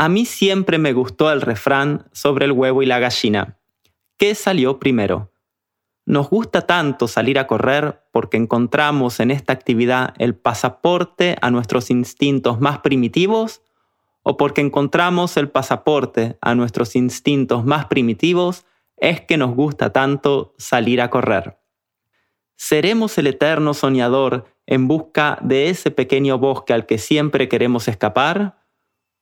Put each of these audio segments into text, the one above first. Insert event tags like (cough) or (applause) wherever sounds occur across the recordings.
A mí siempre me gustó el refrán sobre el huevo y la gallina. ¿Qué salió primero? Nos gusta tanto salir a correr porque encontramos en esta actividad el pasaporte a nuestros instintos más primitivos o porque encontramos el pasaporte a nuestros instintos más primitivos es que nos gusta tanto salir a correr. ¿Seremos el eterno soñador en busca de ese pequeño bosque al que siempre queremos escapar?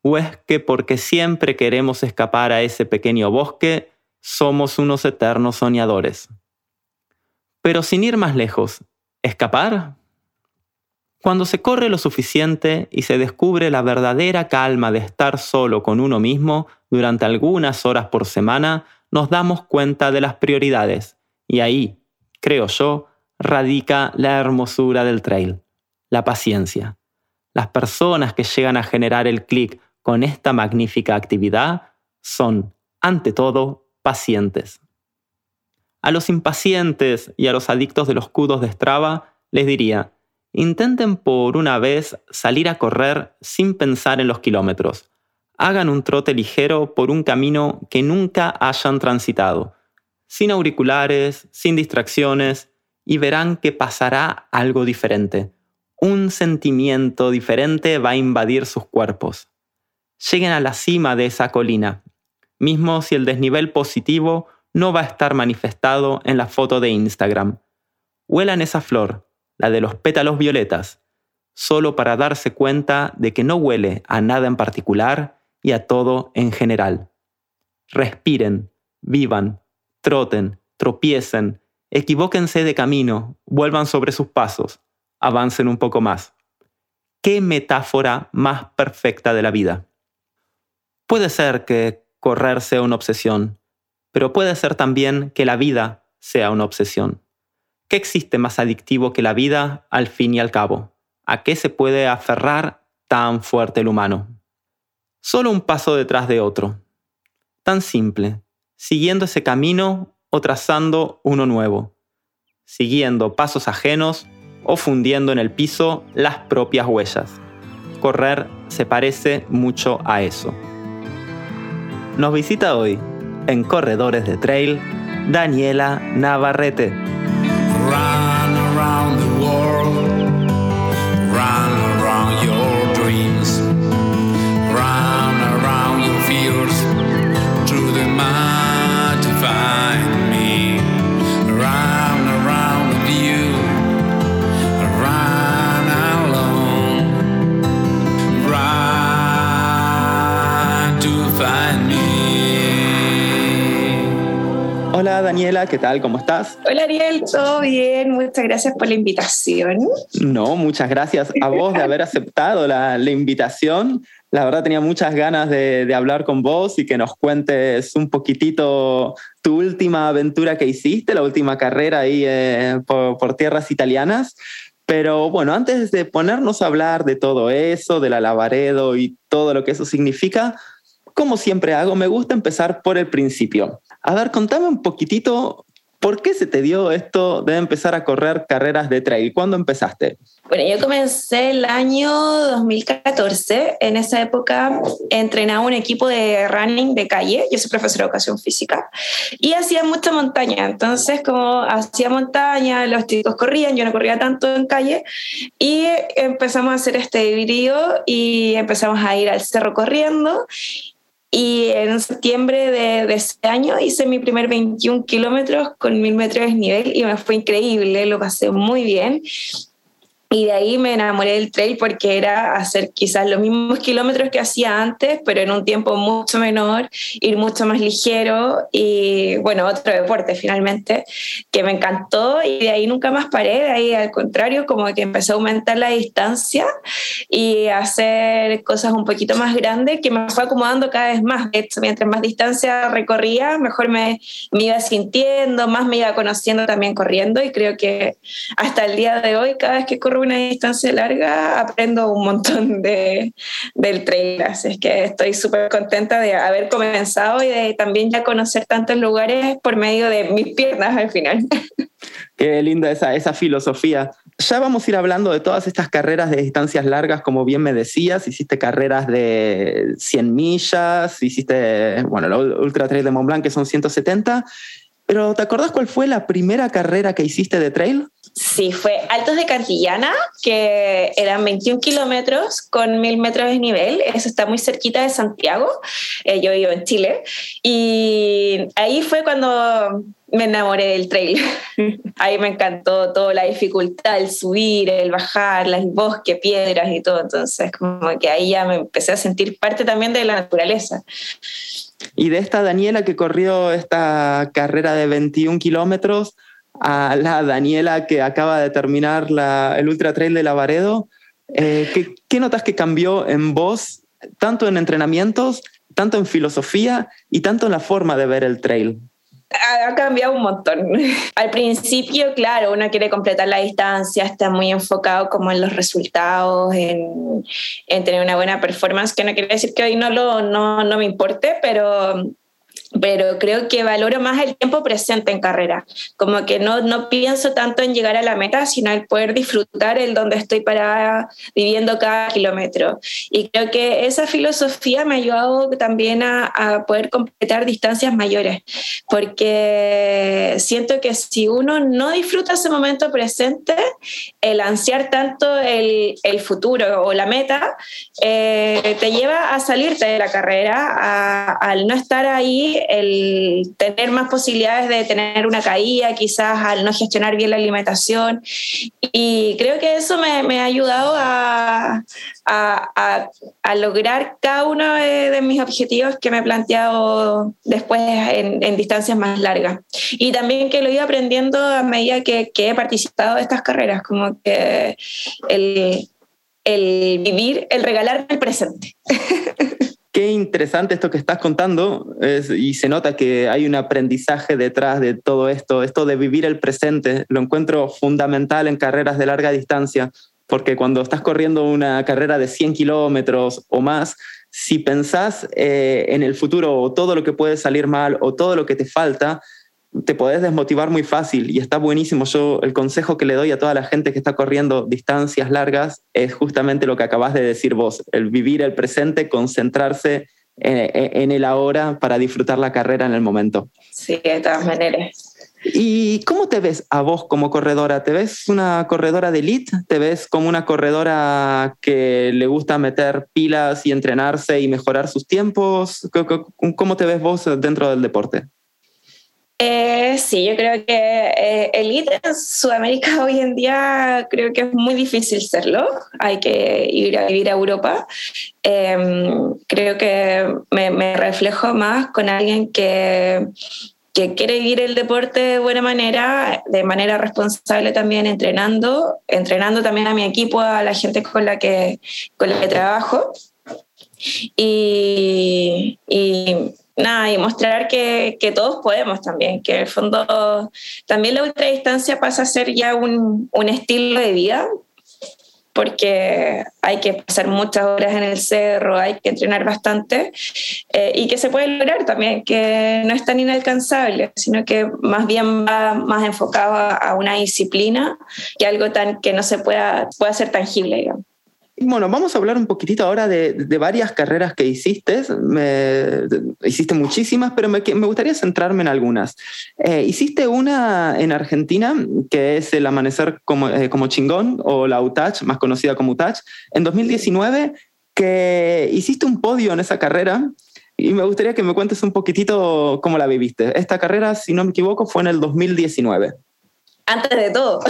¿O es que porque siempre queremos escapar a ese pequeño bosque, somos unos eternos soñadores? Pero sin ir más lejos, ¿escapar? Cuando se corre lo suficiente y se descubre la verdadera calma de estar solo con uno mismo durante algunas horas por semana, nos damos cuenta de las prioridades. Y ahí, creo yo, radica la hermosura del trail, la paciencia. Las personas que llegan a generar el clic con esta magnífica actividad son, ante todo, pacientes. A los impacientes y a los adictos de los cudos de Strava les diría, intenten por una vez salir a correr sin pensar en los kilómetros. Hagan un trote ligero por un camino que nunca hayan transitado, sin auriculares, sin distracciones, y verán que pasará algo diferente. Un sentimiento diferente va a invadir sus cuerpos. Lleguen a la cima de esa colina, mismo si el desnivel positivo no va a estar manifestado en la foto de Instagram. Huelan esa flor, la de los pétalos violetas, solo para darse cuenta de que no huele a nada en particular y a todo en general. Respiren, vivan, troten, tropiecen, Equivóquense de camino, vuelvan sobre sus pasos, avancen un poco más. ¿Qué metáfora más perfecta de la vida? Puede ser que correr sea una obsesión, pero puede ser también que la vida sea una obsesión. ¿Qué existe más adictivo que la vida al fin y al cabo? ¿A qué se puede aferrar tan fuerte el humano? Solo un paso detrás de otro. Tan simple, siguiendo ese camino o trazando uno nuevo, siguiendo pasos ajenos o fundiendo en el piso las propias huellas. Correr se parece mucho a eso. Nos visita hoy, en Corredores de Trail, Daniela Navarrete. Hola Daniela, ¿qué tal? ¿Cómo estás? Hola Ariel, todo bien, muchas gracias por la invitación. No, muchas gracias a vos de haber aceptado la, invitación. La verdad tenía muchas ganas de, hablar con vos y que nos cuentes un poquitito tu última aventura que hiciste, la última carrera ahí eh, por, tierras italianas. Pero bueno, antes de ponernos a hablar de todo eso, de la Lavaredo y todo lo que eso significa, como siempre hago, me gusta empezar por el principio. A ver, contame un poquitito, ¿por qué se te dio esto de empezar a correr carreras de trail? ¿Cuándo empezaste? Bueno, yo comencé el año 2014. En esa época entrenaba un equipo de running de calle. Yo soy profesora de educación física y hacía mucha montaña. Entonces, como hacía montaña, los chicos corrían, yo no corría tanto en calle y empezamos a hacer este híbrido y empezamos a ir al cerro corriendo y en septiembre de, ese año hice mi primer 21 kilómetros con mil metros de nivel y me fue increíble, lo pasé muy bien. Y de ahí me enamoré del trail porque era hacer quizás los mismos kilómetros que hacía antes, pero en un tiempo mucho menor, ir mucho más ligero y bueno, otro deporte finalmente que me encantó y de ahí nunca más paré, de ahí al contrario, como que empecé a aumentar la distancia y hacer cosas un poquito más grandes que me fue acomodando cada vez más. mientras más distancia recorría, mejor me, me iba sintiendo, más me iba conociendo también corriendo y creo que hasta el día de hoy, cada vez que corro una distancia larga, aprendo un montón de, del trail. Así es que estoy súper contenta de haber comenzado y de también ya conocer tantos lugares por medio de mis piernas al final. Qué linda esa, esa filosofía. Ya vamos a ir hablando de todas estas carreras de distancias largas, como bien me decías, hiciste carreras de 100 millas, hiciste, bueno, la Ultra Trail de Mont Blanc que son 170, pero ¿te acordás cuál fue la primera carrera que hiciste de trail? Sí, fue Altos de Cantillana, que eran 21 kilómetros con 1000 metros de nivel. Eso está muy cerquita de Santiago. Eh, yo vivo en Chile. Y ahí fue cuando me enamoré del trail. (laughs) ahí me encantó toda la dificultad, el subir, el bajar, el bosque, piedras y todo. Entonces, como que ahí ya me empecé a sentir parte también de la naturaleza. Y de esta Daniela que corrió esta carrera de 21 kilómetros a la Daniela que acaba de terminar el Ultra Trail de Lavaredo, eh, ¿qué, ¿qué notas que cambió en vos, tanto en entrenamientos, tanto en filosofía y tanto en la forma de ver el trail? ha cambiado un montón. (laughs) Al principio, claro, uno quiere completar la distancia, está muy enfocado como en los resultados, en, en tener una buena performance, que no quiere decir que hoy no, lo, no, no me importe, pero pero creo que valoro más el tiempo presente en carrera, como que no, no pienso tanto en llegar a la meta, sino el poder disfrutar el donde estoy parada viviendo cada kilómetro. Y creo que esa filosofía me ha ayudado también a, a poder completar distancias mayores, porque siento que si uno no disfruta ese momento presente, el ansiar tanto el, el futuro o la meta, eh, te lleva a salirte de la carrera, al no estar ahí el tener más posibilidades de tener una caída, quizás al no gestionar bien la alimentación. Y creo que eso me, ha ayudado a, a, lograr cada uno de, mis objetivos que me he planteado después en, distancias más largas. Y también que lo he ido aprendiendo a medida que, que he participado de estas carreras, como que el, el vivir, el regalar el presente. (laughs) qué interesante esto que estás contando y se nota que hay un aprendizaje detrás de todo esto, esto de vivir el presente, lo encuentro fundamental en carreras de larga distancia, porque cuando estás corriendo una carrera de 100 kilómetros o más, si pensás eh, en el futuro o todo lo que puede salir mal o todo lo que te falta, te podés desmotivar muy fácil y está buenísimo. Yo el consejo que le doy a toda la gente que está corriendo distancias largas es justamente lo que acabas de decir vos, el vivir el presente, concentrarse en, el ahora para disfrutar la carrera en el momento. Sí, de todas maneras. ¿Y cómo te ves a vos como corredora? ¿Te ves una corredora de elite? ¿Te ves como una corredora que le gusta meter pilas y entrenarse y mejorar sus tiempos? ¿Cómo te ves vos dentro del deporte? Eh, sí, yo creo que eh, elite en Sudamérica (laughs) hoy en día creo que es muy difícil serlo. Hay que ir a vivir a Europa. Em, creo que me, reflejo más con alguien que, que quiere vivir el deporte de buena manera, de manera responsable también, entrenando, entrenando también a mi equipo, a la gente con la que, con la que trabajo. Y, y nada, y mostrar que, todos podemos también, que en el fondo también la ultradistancia pasa a ser ya un, un, estilo de vida, porque hay que pasar muchas horas en el cerro, hay que entrenar bastante, eh, y que se puede lograr también, que no es tan inalcanzable, sino que más bien va más enfocado a, una disciplina que algo tan que no se pueda, pueda ser tangible, digamos. Bueno, vamos a hablar un poquitito ahora de, varias carreras que hiciste. hiciste muchísimas, pero me, gustaría centrarme en algunas. Eh, hiciste una en Argentina, que es el Amanecer como, eh, como Chingón, o la UTACH, más conocida como UTACH, en 2019, que hiciste un podio en esa carrera. Y me gustaría que me cuentes un poquitito cómo la viviste. Esta carrera, si no me equivoco, fue en el 2019 antes de todo,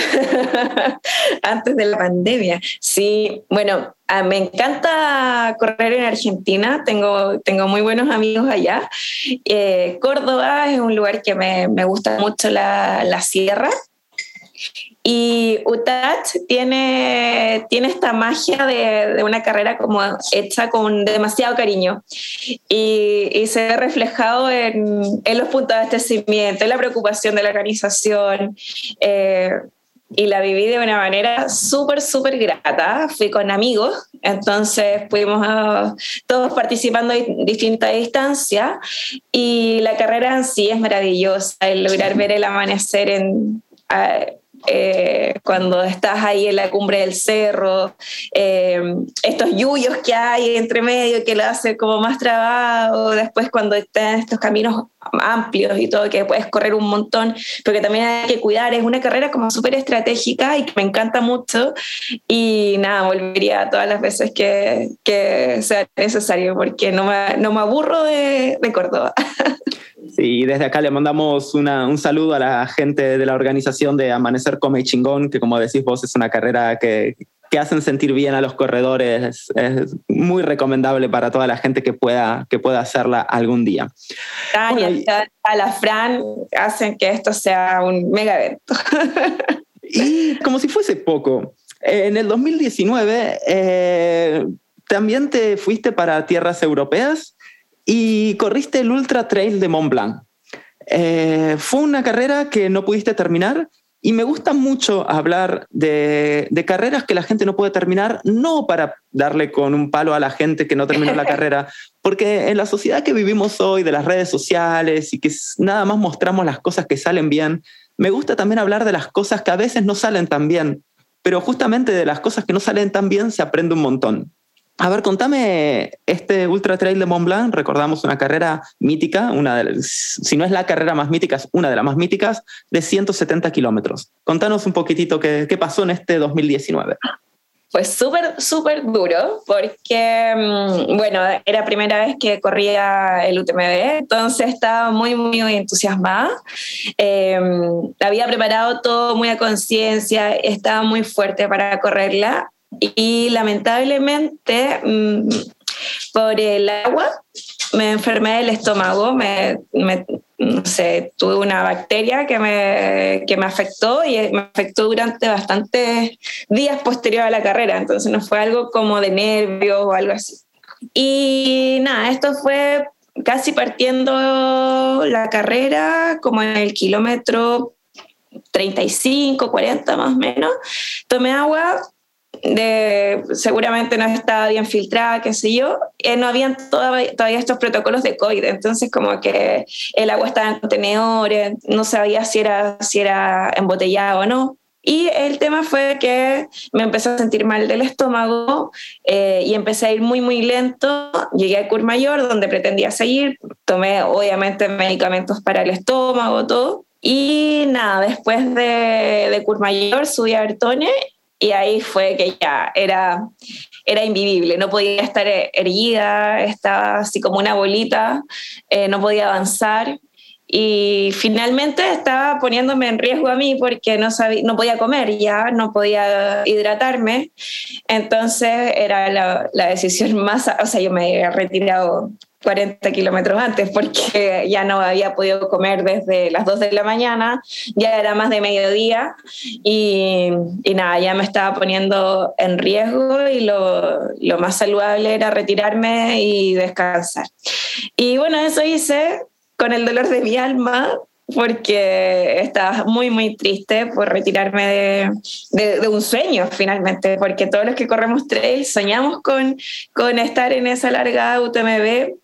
(laughs) antes de la pandemia. Sí, bueno, ah, me encanta correr en Argentina, tengo, tengo muy buenos amigos allá. Eh, Córdoba es un lugar que me, me gusta mucho la, la sierra y UTACH tiene, tiene esta magia de, de, una carrera como hecha con demasiado cariño y, y se ve reflejado en, en, los puntos de abastecimiento, en la preocupación de la organización. Eh, y la viví de una manera súper, súper grata. Fui con amigos, entonces fuimos a, todos participando en distintas distancias y la carrera en sí es maravillosa, el lograr ver el amanecer en eh, cuando estás ahí en la cumbre del cerro, eh, estos yuyos que hay entre medio que lo hace como más trabado, después cuando estás en estos caminos amplios y todo, que puedes correr un montón, pero que también hay que cuidar, es una carrera como súper estratégica y que me encanta mucho y nada, volvería todas las veces que, que sea necesario porque no me, no me aburro de, de Córdoba. (laughs) Sí, desde acá le mandamos un saludo a la gente de la organización de Amanecer Come Chingón, que como decís vos es una carrera que, que hacen sentir bien a los corredores. Es, muy recomendable para toda la gente que pueda, que pueda hacerla algún día. Tania, a la Fran hacen que esto sea un mega evento. (laughs) y como si fuese poco, en el 2019 eh, también te fuiste para tierras europeas y corriste el Ultra Trail de Mont Blanc. Eh, fue una carrera que no pudiste terminar y me gusta mucho hablar de, de, carreras que la gente no puede terminar, no para darle con un palo a la gente que no terminó la (laughs) carrera, porque en la sociedad que vivimos hoy, de las redes sociales y que nada más mostramos las cosas que salen bien, me gusta también hablar de las cosas que a veces no salen tan bien, pero justamente de las cosas que no salen tan bien se aprende un montón. A ver, contame este Ultra Trail de Mont Blanc. Recordamos una carrera mítica, una de, si no es la carrera más mítica, es una de las más míticas, de 170 kilómetros. Contanos un poquitito qué, qué pasó en este 2019. Pues súper, súper duro, porque, mm, bueno, era primera vez que corría el UTMB, entonces estaba muy, muy entusiasmada. Eh, había preparado todo muy a conciencia, estaba muy fuerte para correrla y lamentablemente mm, por el agua me enfermé del estómago, me, no sé, tuve una bacteria que me, que me afectó y me afectó durante bastantes días posterior a la carrera, entonces no fue algo como de nervios o algo así. Y nada, esto fue casi partiendo la carrera, como en el kilómetro 35, 40 más o menos, tomé agua, de, seguramente no estaba bien filtrada, qué sé yo, eh, no habían todavía, todavía, estos protocolos de COVID, entonces como que el agua estaba en contenedores, no sabía si era, si era embotellado o no. Y el tema fue que me empecé a sentir mal del estómago eh, y empecé a ir muy, muy lento. Llegué a Mayor donde pretendía seguir. Tomé, obviamente, medicamentos para el estómago, todo. Y nada, después de, de Mayor subí a Bertone y ahí fue que ya era, era invivible, no podía estar erguida, estaba así como una bolita, eh, no podía avanzar y finalmente estaba poniéndome en riesgo a mí porque no, sabía, no podía comer ya, no podía hidratarme, entonces era la, la decisión (laughs) más, o sea, yo me había retirado 40 kilómetros antes porque ya no había podido comer desde las 2 de la mañana, ya era más de mediodía y, y nada, ya me estaba poniendo en riesgo y lo, lo, más saludable era retirarme y descansar. Y bueno, eso hice con el dolor de mi alma porque estaba muy, muy triste por retirarme de, de, de, un sueño finalmente, porque todos los que corremos trail soñamos con, con estar en esa larga UTMB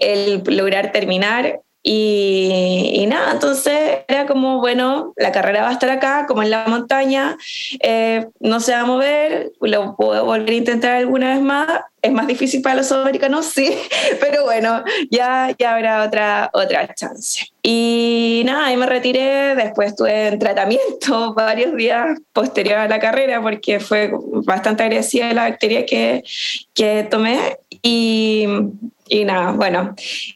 el lograr terminar. Y, y, nada, entonces era como, bueno, la carrera va a estar acá, como en la montaña, eh, no se va a mover, lo puedo volver a intentar alguna vez más. Es más difícil para los sudamericanos, (laughs) sí, pero bueno, ya, ya habrá otra, otra chance. Y nada, ahí me retiré, después estuve en tratamiento (laughs) varios días posterior a la carrera porque fue bastante agresiva la bacteria que, que tomé. Y y nada, bueno,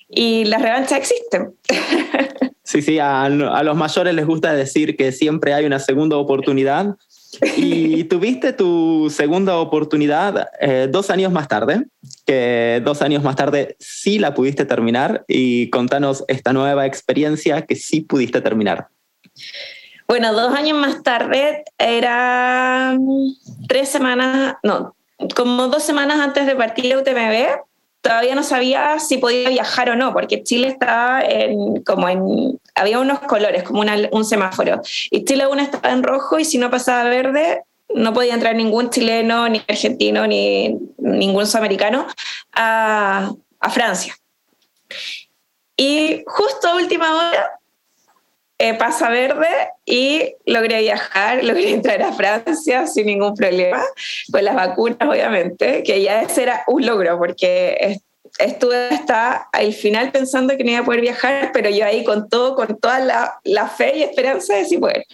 y la revancha existe. (laughs) Sí, sí, a, a, los mayores les gusta decir que siempre hay una segunda oportunidad. Y (laughs) tuviste tu segunda oportunidad eh, dos años más tarde, que dos años más tarde sí la pudiste terminar y contanos esta nueva experiencia que sí pudiste terminar. Bueno, dos años más tarde era tres semanas, no, como dos semanas antes de partir a UTMB, todavía no sabía si podía viajar o no, porque Chile estaba en, como en, había unos colores, como un semáforo, y Chile aún estaba en rojo y si no pasaba verde, no podía entrar ningún chileno, ni argentino, ni ningún sudamericano a, a Francia. Y justo a última hora eh, pasa verde y logré viajar, (laughs) logré entrar a Francia sin ningún problema, con las vacunas obviamente, que ya ese era un logro porque estuve hasta el final pensando que no iba a poder viajar, pero yo ahí con todo, con toda la, fe y esperanza de sí poder.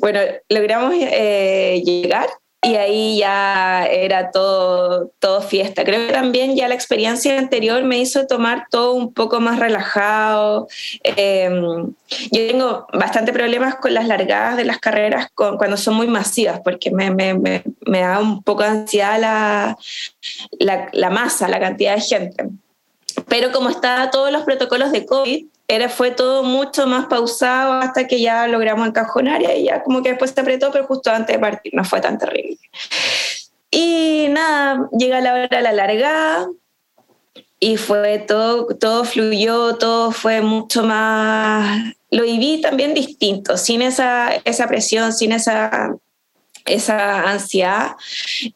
Bueno, logramos eh, llegar y ahí ya era todo, todo fiesta. Creo que también ya la experiencia anterior me hizo tomar todo un poco más relajado. Em, yo tengo bastante problemas con las largadas de las carreras cuando son muy masivas, porque me, me, me, da un poco de ansiedad la, la, la masa, la cantidad de gente. Pero como estaban todos los protocolos de COVID, era, fue todo mucho más pausado hasta que ya logramos encajonar y ya como que después se apretó, pero justo antes de partir no fue tan terrible. Y nada, llega la hora de la largada y fue todo, todo fluyó, todo fue mucho más, lo viví también distinto, sin esa, esa presión, sin esa esa ansiedad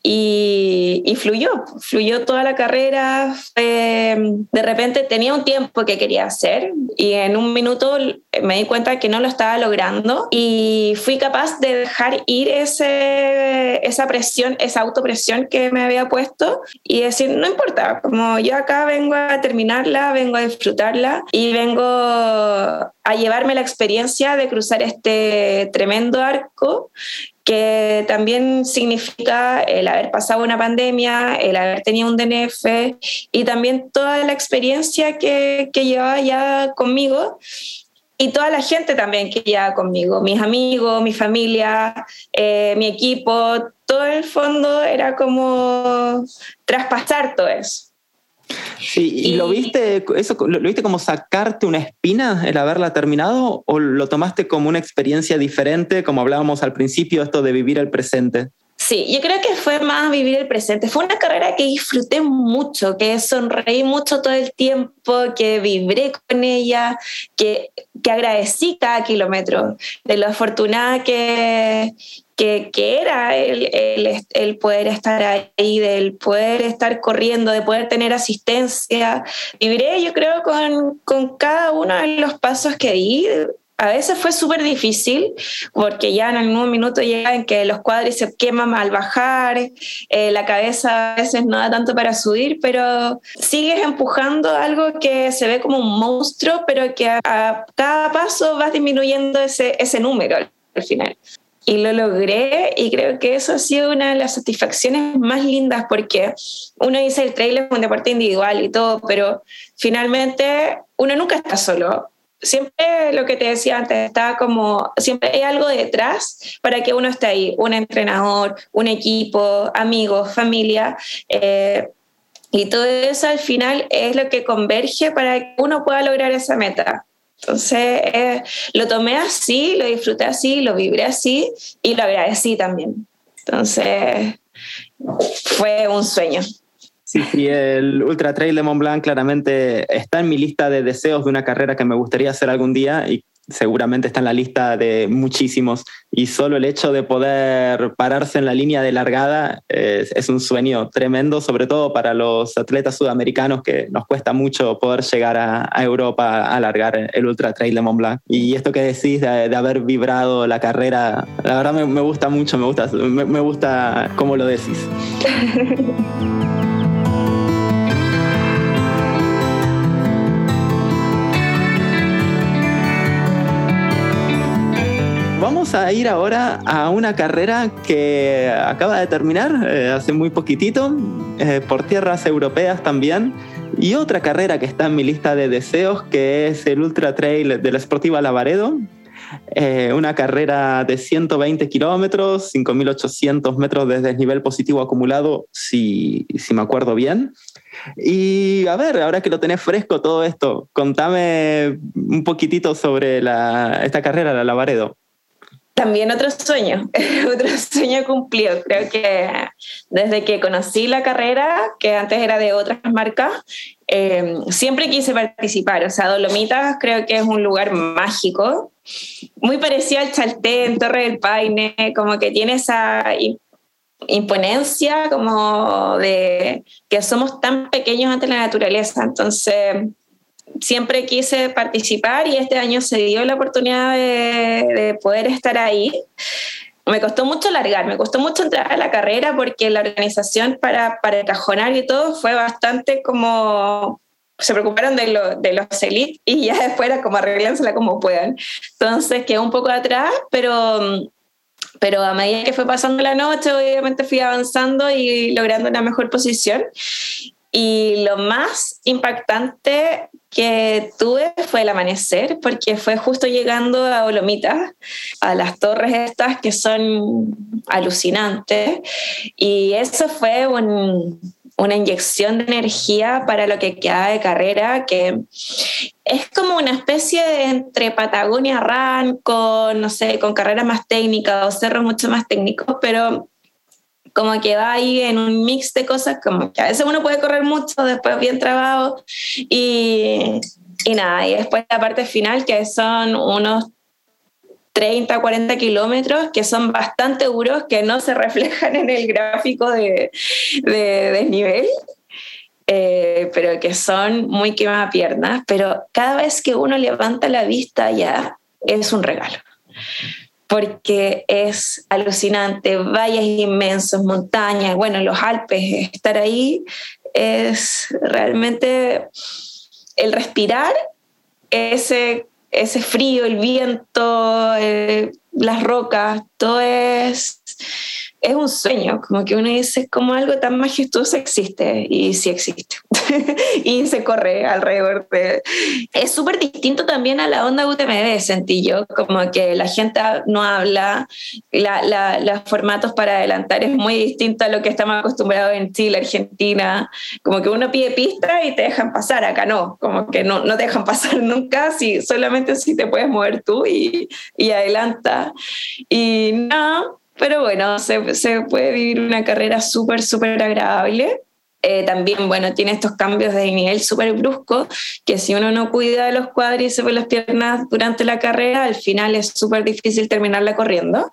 y, fluyó, fluyó toda la carrera. de repente tenía un tiempo que quería hacer y en un minuto me di cuenta que no lo estaba logrando y fui capaz de dejar ir ese, esa presión, esa autopresión que me había puesto y decir, no importa, como yo acá vengo a terminarla, vengo a disfrutarla y vengo a llevarme la experiencia de cruzar este tremendo arco que también significa el haber pasado una pandemia, el haber tenido un DNF y también toda la experiencia que, que llevaba ya conmigo y toda la gente también que llevaba conmigo, mis amigos, mi familia, eh, mi equipo, todo el fondo era como traspasar todo eso. Sí, ¿y, lo viste, eso, lo, viste como sacarte una espina el haberla terminado o lo tomaste como una experiencia diferente, como hablábamos al principio, esto de vivir el presente? Sí, yo creo que fue más vivir el presente. Fue una carrera que disfruté mucho, que sonreí mucho todo el tiempo, que vibré con ella, que, que agradecí cada kilómetro de lo afortunada que, que, era el, el, el, poder estar ahí, del poder estar corriendo, de poder tener asistencia. Viviré, yo creo, con, con cada uno de los pasos que di. A veces fue súper difícil porque ya en algún minuto llega en que los cuadros se queman al bajar, eh, la cabeza a veces no da tanto para subir, pero sigues empujando algo que se ve como un monstruo, pero que a, cada paso vas disminuyendo ese, ese número al final y lo logré y creo que eso ha sido una de las satisfacciones más lindas porque uno dice el trail es un deporte individual y todo, pero finalmente uno nunca está solo. Siempre lo que te decía antes, está como, siempre hay algo detrás para que uno esté ahí, un entrenador, un equipo, amigos, familia. Eh, y todo eso al final es lo que converge para que uno pueda lograr esa meta. Entonces, eh, lo tomé así, lo disfruté así, lo vibré así y lo agradecí también. Entonces, fue un sueño. Sí, sí, el Ultra Trail de Mont Blanc claramente está en mi lista de deseos de una carrera que me gustaría hacer algún día y seguramente está en la lista de muchísimos y solo el hecho de poder pararse en la línea de largada es, un sueño tremendo, sobre todo para los atletas sudamericanos que nos cuesta mucho poder llegar a, Europa a alargar el Ultra Trail de Mont Blanc. Y esto que decís de, haber vibrado la carrera, la verdad me, gusta mucho, me gusta, me, me gusta cómo lo decís. (laughs) Vamos a ir ahora a una carrera que acaba de terminar eh, hace muy poquitito, eh, por tierras europeas también, y otra carrera que está en mi lista de deseos, que es el Ultra Trail de la Sportiva Lavaredo, eh, una carrera de 120 kilómetros, 5.800 metros de desnivel positivo acumulado, si, si me acuerdo bien. Y a ver, ahora que lo tenés fresco todo esto, contame un poquitito sobre la, esta carrera, la Lavaredo. También otro sueño, (laughs) otro sueño cumplido. Creo que desde que conocí la carrera, que antes era de otras marcas, eh, siempre quise participar. O sea, Dolomitas creo que es un lugar mágico, muy parecido al Chaltén, Torre del Paine, como que tiene esa imponencia como de que somos tan pequeños ante la naturaleza. Entonces, siempre quise participar y este año se dio la oportunidad de, poder estar ahí. Me costó mucho largar, me costó mucho entrar a la carrera porque la organización para, para y todo fue bastante como se preocuparon de, lo, de los elites y ya (laughs) después era como arreglánsela como puedan. Entonces quedé un poco atrás, pero, pero a medida que fue pasando la noche, obviamente fui avanzando y logrando una mejor posición. Y lo más impactante que tuve fue el amanecer, porque fue justo llegando a Olomita, a las torres estas que son alucinantes. Y eso fue un, una inyección de energía para lo que queda de carrera, que es como una especie de entre Patagonia Run no sé, con carreras más técnicas o cerros mucho más técnicos, pero como que va ahí en un mix de cosas, como que a veces uno puede correr mucho, después bien trabado y, y nada, y después la parte final que son unos 30, 40 kilómetros que son bastante duros, que no se reflejan en el gráfico de, de desnivel, eh, pero que son muy piernas pero cada vez que uno levanta la vista ya es un regalo, porque es alucinante, valles inmensos, montañas, bueno, los Alpes, estar ahí es realmente el respirar ese ese frío, el viento, eh, las rocas, todo es es un sueño, como que uno dice como algo tan majestuoso existe y sí existe (laughs) y se corre alrededor de... Es súper distinto también a la onda UTMB, sentí yo, como que la gente no habla, la, los formatos para adelantar es muy distinto a lo que estamos acostumbrados en Chile, Argentina, como que uno pide pista y te dejan pasar, acá no, como que no, no te dejan (laughs) pasar nunca, si, solamente si te puedes mover tú y, y adelanta. Y no, pero bueno, se, se puede vivir una carrera súper, súper agradable. Eh, también, bueno, tiene estos cambios de nivel súper bruscos, que si uno no cuida de los cuádriceps las piernas durante la carrera, al final es súper difícil terminarla corriendo.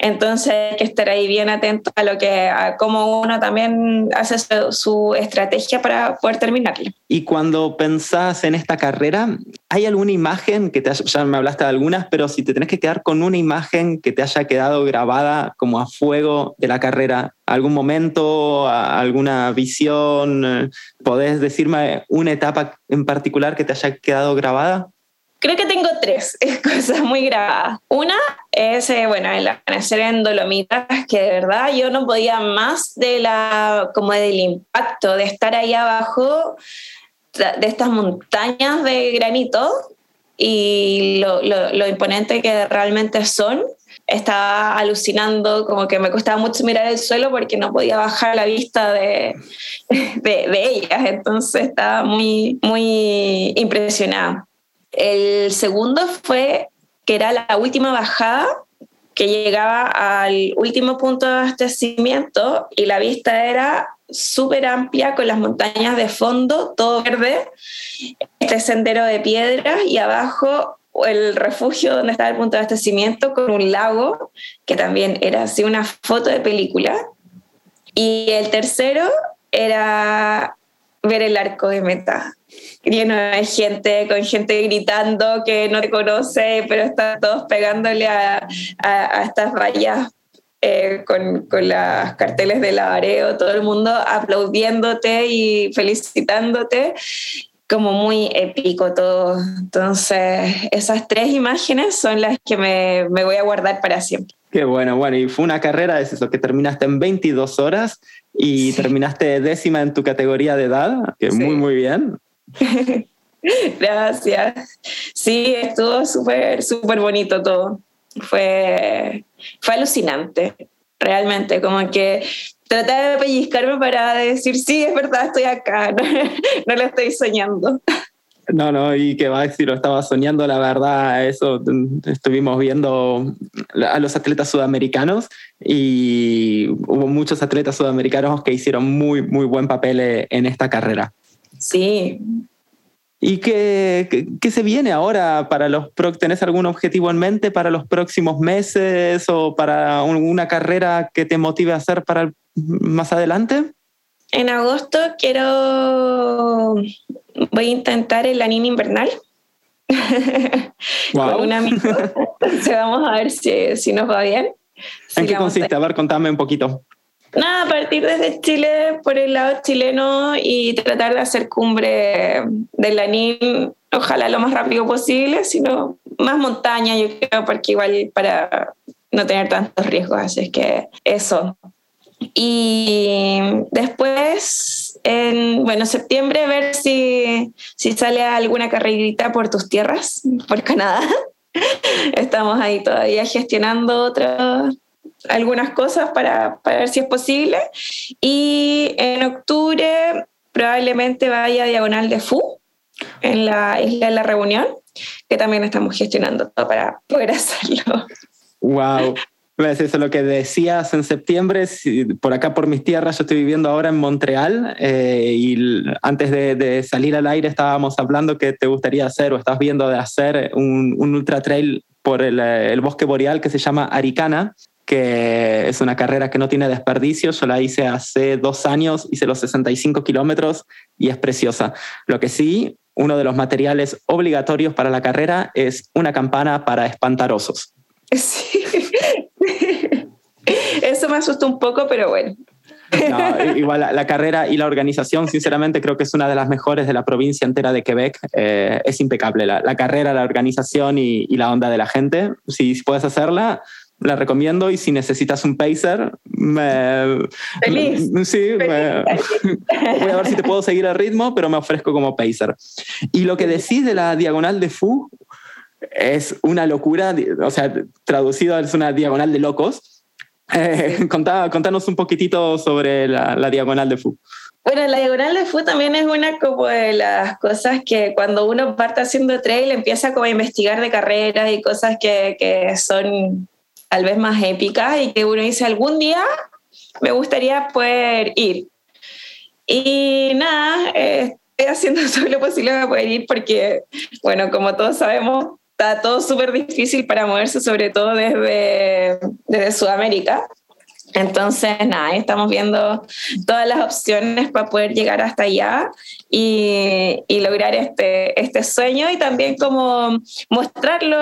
Entonces hay que estar ahí bien atento a lo que, a cómo uno también hace su, estrategia para poder terminarla. Y cuando pensás en esta carrera, ¿hay alguna imagen que te haya, ya me hablaste de algunas, pero si te tenés que quedar con una imagen que te haya quedado grabada como a fuego de la carrera, algún momento, alguna visión? Eh, ¿Podés decirme una etapa en particular que te haya quedado grabada? Creo que tengo tres (laughs) cosas muy grabadas. Una es, eh, bueno, el amanecer en Dolomitas, que de verdad yo no podía más de la, como del impacto de estar ahí abajo de estas montañas de granito y lo, lo, lo imponente que realmente son estaba alucinando, como que me costaba mucho mirar el suelo porque no podía bajar la vista de, de, ellas, entonces estaba muy, muy impresionada. El segundo fue que era la última bajada que llegaba al último punto de abastecimiento y la vista era súper amplia con las montañas de fondo, todo verde, este sendero de piedras y abajo el refugio donde estaba el punto de abastecimiento con un lago, que también era así una foto de película. Y el tercero era ver el arco de meta, lleno de gente, con gente gritando que no te conoce, pero están todos pegándole a, a, estas vallas eh, con, con las carteles de lavareo, todo el mundo aplaudiéndote y felicitándote como muy épico todo. Entonces, esas tres imágenes son las que me, me, voy a guardar para siempre. Qué bueno, bueno, y fue una carrera, es eso, que terminaste en 22 horas y terminaste décima en tu categoría de edad, que muy, muy bien. (laughs) Gracias. Sí, estuvo súper, súper bonito todo. Fue, fue alucinante, realmente, como que traté de pellizcarme para decir, sí, es verdad, estoy acá, (laughs) no, lo estoy soñando. No, no, y que va decir, lo estaba soñando, la verdad, eso estuvimos viendo a los atletas sudamericanos y hubo muchos atletas sudamericanos que hicieron muy, muy buen papel en esta carrera. Sí, ¿Y qué, qué, se viene ahora para los ¿Tenés algún objetivo en mente para los próximos meses o para una carrera que te motive a hacer para más adelante? En agosto quiero voy a intentar el anime invernal. (laughs) Con un amigo. (laughs) Entonces vamos a ver si, si nos va bien. ¿En qué consiste? A ver, contame un poquito. Nada, partir desde Chile por el lado chileno y tratar de hacer cumbre del Lanín, ojalá lo más rápido posible, sino más montaña, yo creo, porque igual para no tener tantos riesgos, así es que eso. Y después, en bueno, septiembre, ver si, si sale alguna carrerita por tus tierras, por Canadá. (laughs) Estamos ahí todavía gestionando otras algunas cosas para, para, ver si es posible. Y en octubre probablemente vaya a Diagonal de Fu, en la isla de la Reunión, que también estamos gestionando todo para poder (laughs) hacerlo. ¡Wow! Es eso lo que decías en septiembre, por acá por mis tierras, yo estoy viviendo ahora en Montreal eh, y antes de, de, salir al aire estábamos hablando que te gustaría hacer o estás viendo de hacer un, un ultra trail por el, el, bosque boreal que se llama Aricana, que es una carrera que no tiene desperdicio. Yo la hice hace dos años, hice los 65 kilómetros y es preciosa. Lo que sí, uno de los materiales obligatorios para la carrera es una campana para espantar osos. (laughs) Sí. (laughs) Eso me asustó un poco, pero bueno. No, igual la, la, carrera y la organización, sinceramente, creo que es una de las mejores de la provincia entera de Quebec. Eh, es impecable la, la, carrera, la organización y, y, la onda de la gente. Si puedes hacerla, la recomiendo y si necesitas un pacer, me, Feliz. Me, sí, Feliz. Me, voy a ver si te puedo seguir el ritmo, pero me ofrezco como pacer. Y lo que decís de la diagonal de Fu es una locura, o sea, traducido es una diagonal de locos eh, contá, contanos un poquitito sobre la, la, diagonal de Fu. Bueno, la diagonal de Fu también es una como de las cosas que cuando uno parte haciendo trail empieza como a investigar de carreras y cosas que, que son tal vez más épicas y que uno dice algún día me gustaría poder ir. Y nada, eh, estoy haciendo (laughs) todo lo posible para poder ir porque, bueno, como todos sabemos, está todo súper difícil para moverse, sobre todo desde, desde Sudamérica. Entonces, nada, estamos viendo todas las opciones para poder llegar hasta allá y, lograr este, este sueño y también como mostrarlo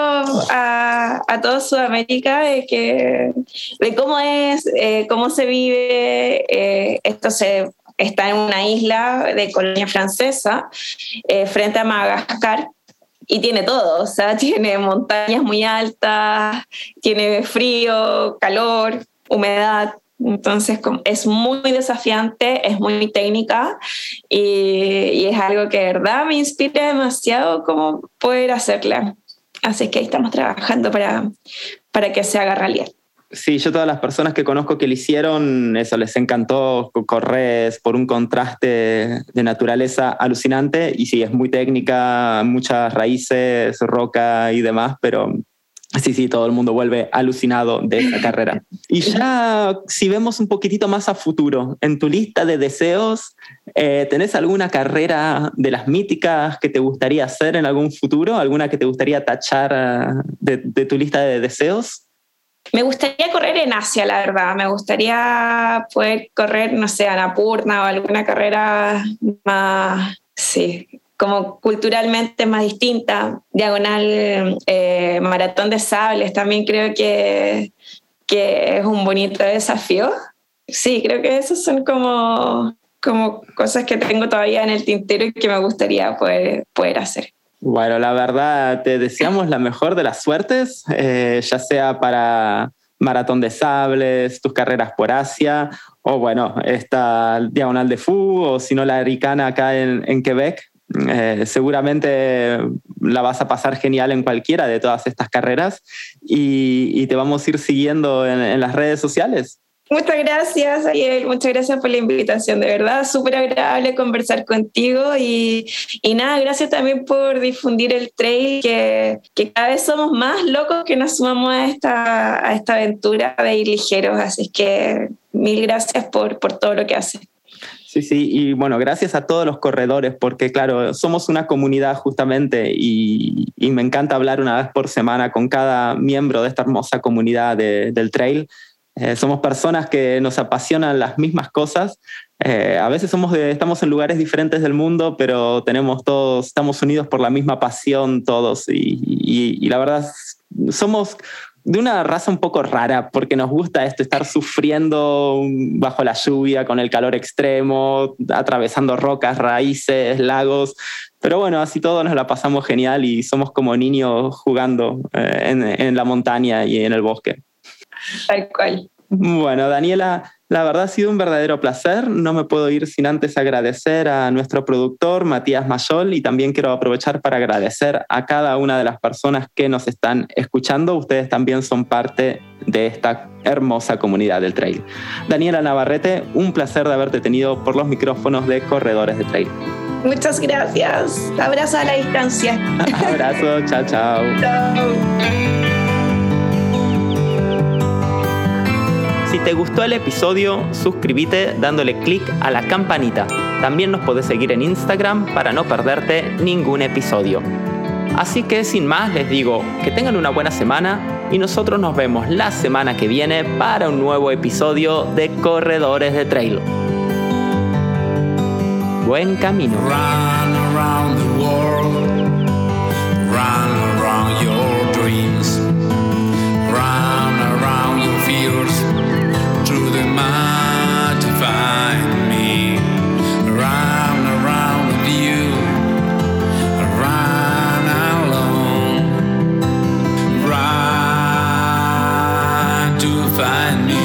a, a toda Sudamérica de, que, de cómo es, eh, cómo se vive. Eh, esto se, está en una isla de colonia francesa eh, frente a Madagascar y tiene todo, o sea, (laughs) tiene montañas muy altas, tiene frío, calor, humedad. Entonces es muy desafiante, es muy técnica y, y, es algo que de verdad me inspira demasiado como poder hacerla. Así que ahí estamos trabajando para, para que se haga realidad. Sí, yo todas las personas que conozco que lo hicieron, eso les encantó, correr por un contraste de naturaleza alucinante y sí, es muy técnica, muchas raíces, roca y demás, pero sí, sí, todo el mundo vuelve alucinado de esta (laughs) carrera. Y ya si vemos un poquitito más a futuro, en tu lista de deseos, eh, ¿tenés alguna carrera de las míticas que te gustaría hacer en algún futuro? ¿Alguna que te gustaría tachar de, de tu lista de deseos? Me gustaría correr en Asia, la verdad. Me gustaría poder correr, no sé, Anapurna o alguna carrera más, sí, como culturalmente más distinta. Diagonal, eh, maratón de sables, también creo que, que es un bonito desafío. Sí, creo que esos son como, como cosas que tengo todavía en el tintero y que me gustaría poder, poder hacer. Bueno, la verdad, te deseamos la mejor de las suertes, eh, ya sea para Maratón de Sables, tus carreras por Asia, o bueno, esta Diagonal de Fu, o si no la Aricana acá en, en Quebec. Eh, seguramente la vas a pasar genial en cualquiera de todas estas carreras y, te vamos a ir siguiendo en, en las redes sociales. Muchas gracias, Ariel. Muchas gracias por la invitación. De verdad, súper agradable conversar contigo. Y, y, nada, gracias también por difundir el trail, que, que, cada vez somos más locos que nos sumamos a esta, a esta aventura de ir ligeros. Así que mil gracias por, por todo lo que haces. Sí, sí, y bueno, gracias a todos los corredores, porque claro, somos una comunidad justamente y, y me encanta hablar una vez por semana con cada miembro de esta hermosa comunidad de, del trail. Eh, somos personas que nos apasionan las mismas cosas, Eh, a veces somos estamos en lugares diferentes del mundo, pero tenemos todos, estamos unidos por la misma pasión todos y la verdad somos de una raza un poco rara, porque nos gusta esto, estar sufriendo bajo la lluvia, con el calor extremo, atravesando rocas, raíces, lagos. Pero bueno, así todo nos la pasamos genial y somos como niños jugando eh, en, en la montaña y en el bosque. Tal cual. Bueno, Daniela, la verdad ha sido un verdadero placer. No me puedo ir sin antes agradecer a nuestro productor, Matías Mayol, y también quiero aprovechar para agradecer a cada una de las personas que nos están escuchando. Ustedes también son parte de esta hermosa comunidad del trail. Daniela Navarrete, un placer de haberte tenido por los micrófonos de Corredores de Trail. Muchas gracias. Abrazo a la distancia. (laughs) Abrazo, chao, chao. Chao. Te gustó el episodio, suscríbete dándole clic a la campanita. También nos podés seguir en Instagram para no perderte ningún episodio. Así que sin más les digo que tengan una buena semana y nosotros nos vemos la semana que viene para un nuevo episodio de Corredores de Trail. Buen camino. to find me. Around with you, alone. To find me.